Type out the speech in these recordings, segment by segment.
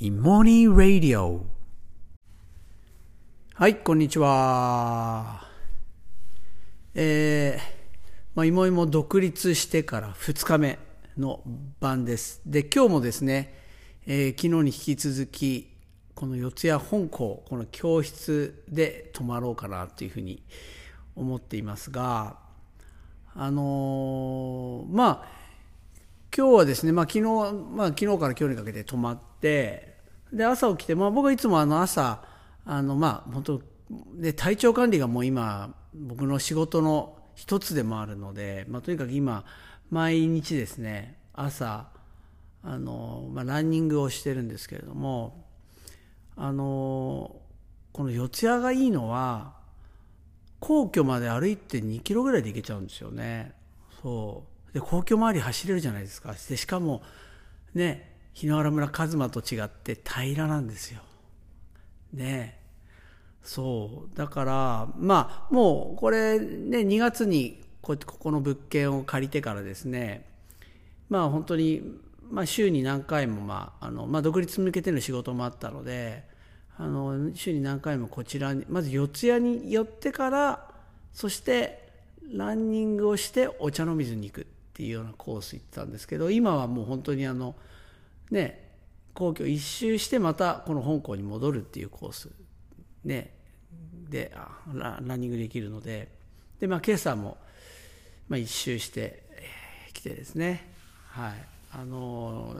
in Morning Radio はい、こんにちは。えー、まあ、いもいも独立してから2日目の晩です。で、今日もですね、えー昨日に引き続き、この四谷本校、この教室で泊まろうかなというふうに思っていますが、あのーまあ、今日はですね、まあ、昨日、まあ、昨日から今日にかけて泊まって、で、朝起きて、まあ、僕はいつもあの朝、あの、まあ、本当で、体調管理がもう今、僕の仕事の一つでもあるので、まあ、とにかく今、毎日ですね、朝、あの、まあ、ランニングをしてるんですけれども、あの、この四谷がいいのは、皇居まで歩いて2キロぐらいで行けちゃうんですよね。そう。で、皇居周り走れるじゃないですか。で、しかも、ね、日野原村一馬と違って平らなんですよ。ねそう。だから、まあ、もう、これね、2月にこここの物件を借りてからですね、まあ本当に、まあ週に何回も、まあ、あの、まあ独立向けての仕事もあったので、あの、週に何回もこちらに、まず四谷に寄ってから、そしてランニングをしてお茶の水に行くっていうようなコース行ってたんですけど、今はもう本当にあの、ね、皇居一周してまたこの香港に戻るっていうコース、ね、で、ラランニングできるので、で、まあ今朝も、まあ一周して、えー来てですね、はい。あの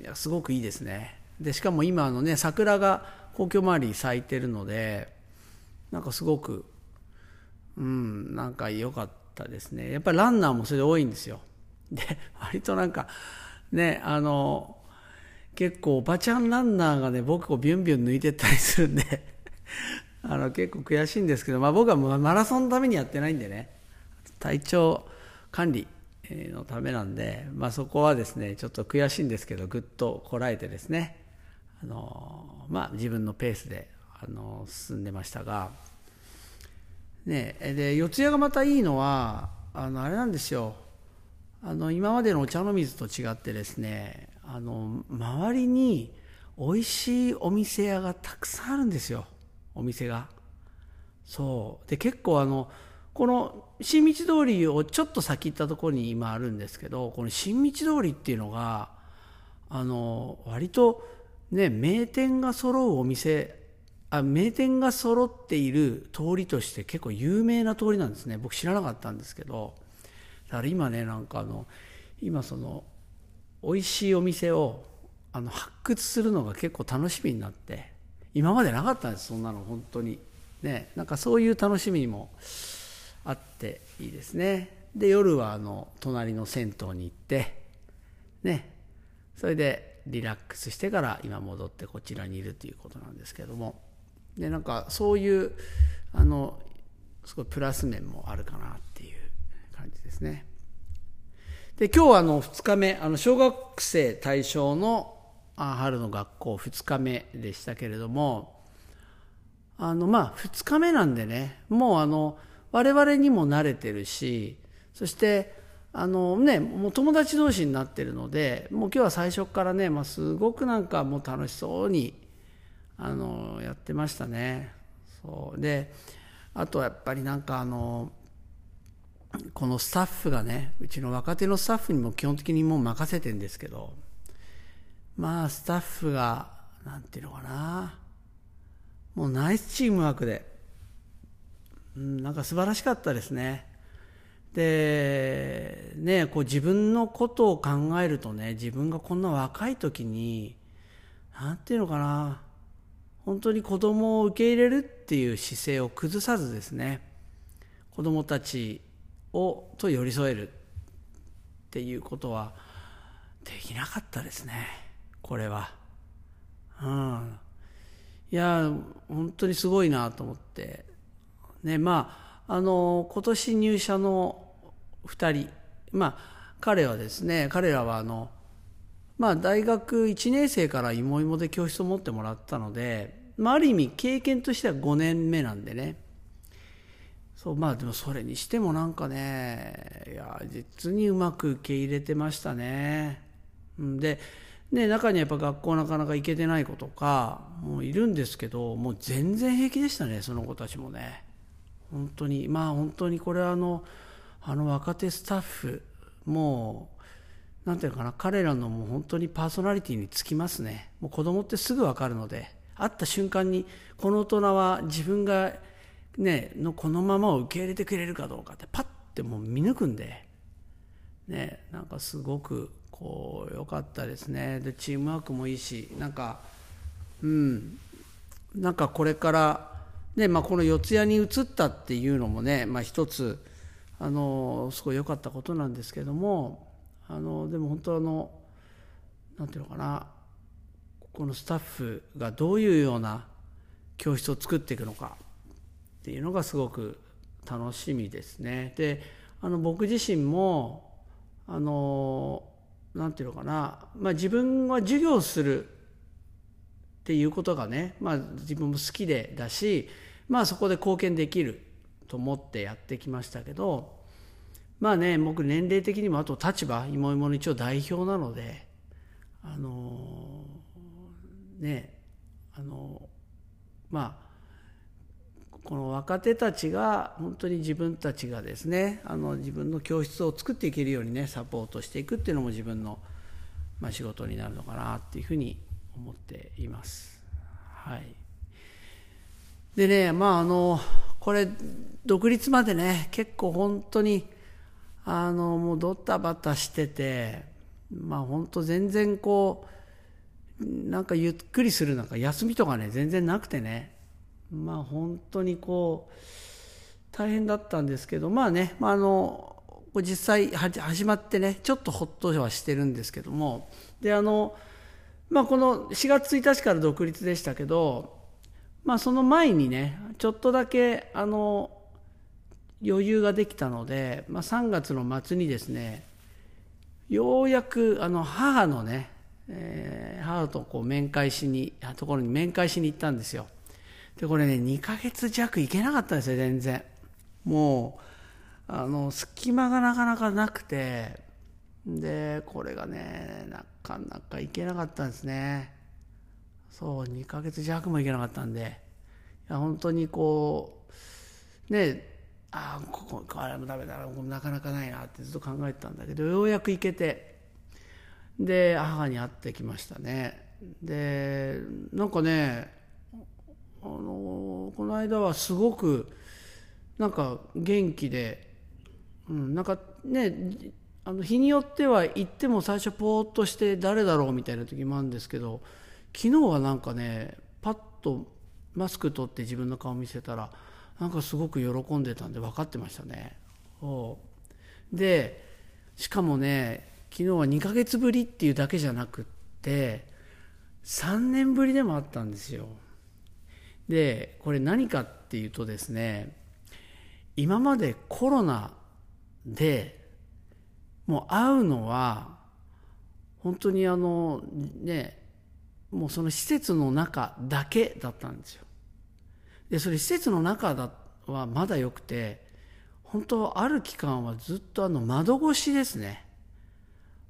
いや、すごくいいですね。で、しかも今あのね、桜が皇居周りに咲いてるので、なんかすごく、うん、なんか良かったですね。やっぱりランナーもそれで多いんですよ。で、割となんか、ね、あの、結構おばちゃんランナーがね、僕をビュンビュン抜いてったりするんで、あの、結構悔しいんですけど、まあ僕はマラソンのためにやってないんでね、体調管理のためなんで、まあそこはですね、ちょっと悔しいんですけど、ぐっとこらえてですね、あの、まあ自分のペースで、あの、進んでましたが、ね、で四谷がまたいいのはあのあれなんですよ。あの今までのお茶の水と違ってですねあの周りに美味しいお店屋がたくさんあるんですよ。お店が。そう。で結構あのこの新道通りをちょっと先行ったところに今あるんですけどこの新道通りっていうのがあの割とね名店が揃うお店あ名店が揃っている通りとして結構有名な通りなんですね。僕知らなかったんですけど。だから今ねなんかあの今その美味しいお店をあの発掘するのが結構楽しみになって今までなかったんですそんなの本当に。ねなんかそういう楽しみもあっていいですね。で夜はあの隣の銭湯に行ってねそれでリラックスしてから今戻ってこちらにいるということなんですけども。でなんかそういうあのすごいプラス面もあるかなっていう。感じですね。で今日はあの2日目あの小学生対象のあ春の学校2日目でしたけれどもあのまあ2日目なんでねもうあの我々にも慣れてるしそしてあのねもう友達同士になってるのでもう今日は最初からね、まあ、すごくなんかもう楽しそうにあのやってましたね。そう。であとはやっぱりなんかあのこのスタッフがねうちの若手のスタッフにも基本的にもう任せてんですけどまあスタッフがなんていうのかな。もうナイスチームワークで、うん、なんか素晴らしかったですね。でねこう自分のことを考えるとね自分がこんな若い時になんていうのかな。本当に子供を受け入れるっていう姿勢を崩さずですね子供たちをと寄り添えるっていうことはできなかったですね。これは。うん。いや本当にすごいなと思って。ねまああの今年入社の2人まあ彼はですね彼らはあのまあ大学1年生からいもいもで教室を持ってもらったので、まあ、ある意味経験としては5年目なんでね。そうまあでもそれにしてもなんかねいや実にうまく受け入れてましたね。うんで、中にはやっぱ学校なかなか行けてない子とかもういるんですけどもう全然平気でしたねその子たちもね本当にまあ本当にこれはあのあの若手スタッフもうなんていうかな彼らのもう本当にパーソナリティにつきますねもう子供ってすぐ分かるので会った瞬間にこの大人は自分がねのこのままを受け入れてくれるかどうかってパッてもう見抜くんでねなんかすごくこう良かったですね。でチームワークもいいしなんかうん。なんかこれからねまあ、この四谷に移ったっていうのもね、まあ、一つあのすごい良かったことなんですけどもあのでも本当あのなんていうのかなこのスタッフがどういうような教室を作っていくのか。っていうのがすごく楽しみですね。であの僕自身もあのなんていうのかな、まあ、自分は授業するっていうことがね、まあ、自分も好きでだし、まあ、そこで貢献できると思ってやってきましたけどまあね僕年齢的にもあと立場芋芋の一応代表なのであのねあのまあこの若手たちが本当に自分たちがですねあの自分の教室を作っていけるようにねサポートしていくっていうのも自分の、まあ、仕事になるのかなっていうふうに思っています。はい、でねまああのこれ独立までね結構本当にあのもうドタバタしててまあ本当全然こうなんかゆっくりするなんか休みとかね全然なくてねまあ本当にこう大変だったんですけどまあね、まあ、あの実際始まってねちょっとほっとはしてるんですけどもであの、まあ、この4月1日から独立でしたけど、まあ、その前にねちょっとだけあの余裕ができたので、まあ、3月の末にですねようやくあの母のね、えー、母とこう面会しにところに面会しに行ったんですよ。でこれね2ヶ月弱行けなかったんですよ全然。もうあの隙間がなかなかなくて。でこれがねなかなか行けなかったんですね。そう2ヶ月弱も行けなかったんで。いや本当にこうねああここあれもダメだなかなかないなってずっと考えてたんだけどようやく行けて。で母に会ってきましたね。でなんかねあのこの間はすごくなんか元気で、うん、なんかねあの日によっては行っても最初ぽーっとして誰だろうみたいな時もあるんですけど昨日はなんかねパッとマスク取って自分の顔見せたらなんかすごく喜んでたんで分かってましたね。でしかもね昨日は2ヶ月ぶりっていうだけじゃなくって3年ぶりでもあったんですよ。でこれ何かっていうとですね今までコロナでもう会うのは本当にあのねもうその施設の中だけだったんですよ。でそれ施設の中だはまだよくて本当ある期間はずっとあの窓越しですね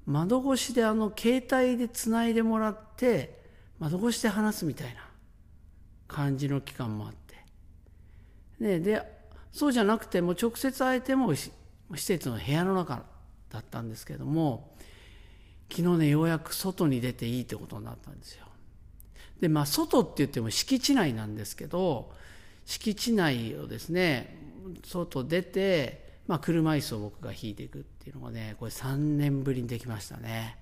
窓越しであの携帯でつないでもらって窓越しで話すみたいな感じの期間もあって、ね、でそうじゃなくても直接会えても施設の部屋の中だったんですけども昨日ねようやく外に出ていいってことになったんですよ。でまあ外って言っても敷地内なんですけど敷地内をですね外出て、まあ、車椅子を僕が引いていくっていうのがねこれ3年ぶりにできましたね。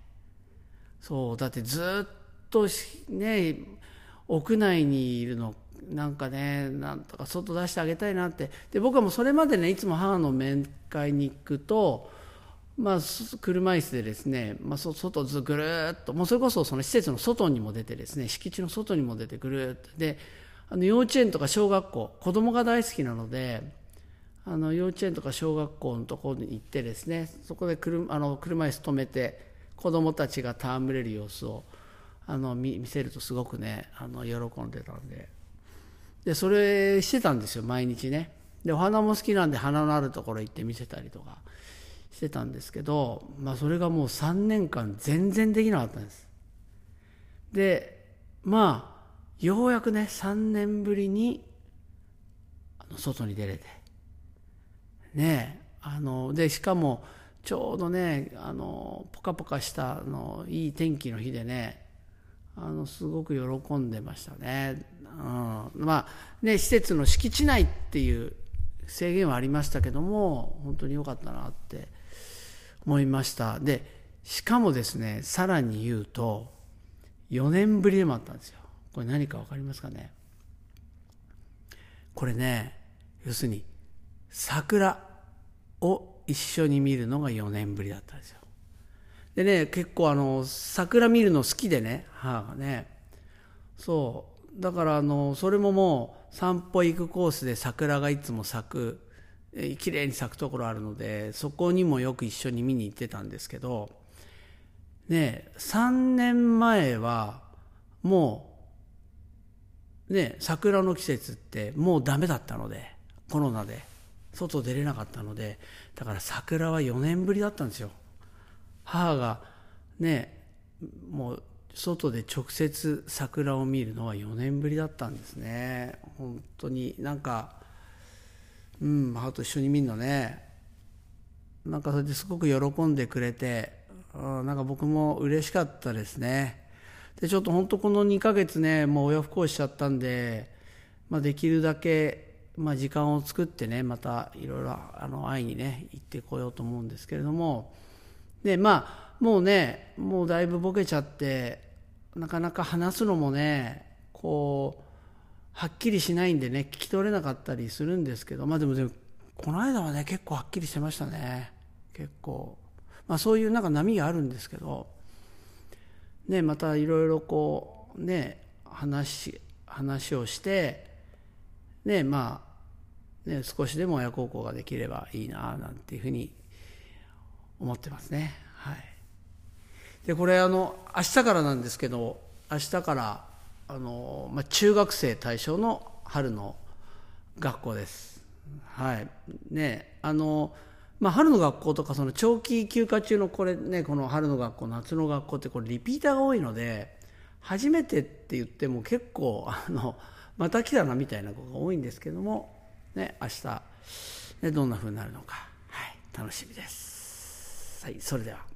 そうだってずっとね屋内にいるのなんかねなんとか外出してあげたいなって。で僕はもうそれまでねいつも母の面会に行くと、まあ、車椅子でですね、まあ、外ずぐるっともうそれこそその施設の外にも出てですね敷地の外にも出てぐるっと。であの幼稚園とか小学校子供が大好きなのであの幼稚園とか小学校のところに行ってですねそこで車あの車椅子止めて子供たちが戯れる様子をあの見せるとすごくねあの喜んでたんで。でそれしてたんですよ毎日ね。でお花も好きなんで花のあるところ行って見せたりとかしてたんですけど、まあ、それがもう3年間全然できなかったんです。でまあようやくね3年ぶりにあの外に出れて。ねあのでしかもちょうどねあのポカポカしたあのいい天気の日でねあのすごく喜んでましたね。うん、まあね施設の敷地内っていう制限はありましたけども本当に良かったなって思いました。でしかもですねさらに言うと4年ぶりでもあったんですよ。これ何か分かりますかね？これね要するに桜を一緒に見るのが4年ぶりだったんですよ。でね結構あの桜見るの好きでね母がね。そう。だからあのそれももう散歩行くコースで桜がいつも咲く。綺麗に咲くところあるのでそこにもよく一緒に見に行ってたんですけど。ね3年前はもうね桜の季節ってもうダメだったのでコロナで。外出れなかったので。だから桜は4年ぶりだったんですよ。母がねもう外で直接桜を見るのは4年ぶりだったんですね。本当になんかうん母と一緒に見るのね。なんかそれですごく喜んでくれてなんか僕も嬉しかったですね。でちょっと本当この2ヶ月ねもう親不孝しちゃったんで、まあ、できるだけ、まあ、時間を作ってねまたいろいろあの会いにね行ってこようと思うんですけれどもでまあもうねもうだいぶボケちゃってなかなか話すのもねこうはっきりしないんでね聞き取れなかったりするんですけどまあでもでもこの間はね結構はっきりしてましたね。結構。まあそういうなんか波があるんですけどねまたいろいろこうね話話をしてねまあね少しでも親孝行ができればいいななんていうふうに思ってますね。はい、でこれあの明日からなんですけど明日からあの、まあ、中学生対象の春の学校です。はいねあのまあ、春の学校とかその長期休暇中のこれねこの春の学校夏の学校ってこれリピーターが多いので初めてって言っても結構あのまた来たなみたいな子が多いんですけども、ね、明日、ね、どんな風になるのか、はい、楽しみです。はい、それでは。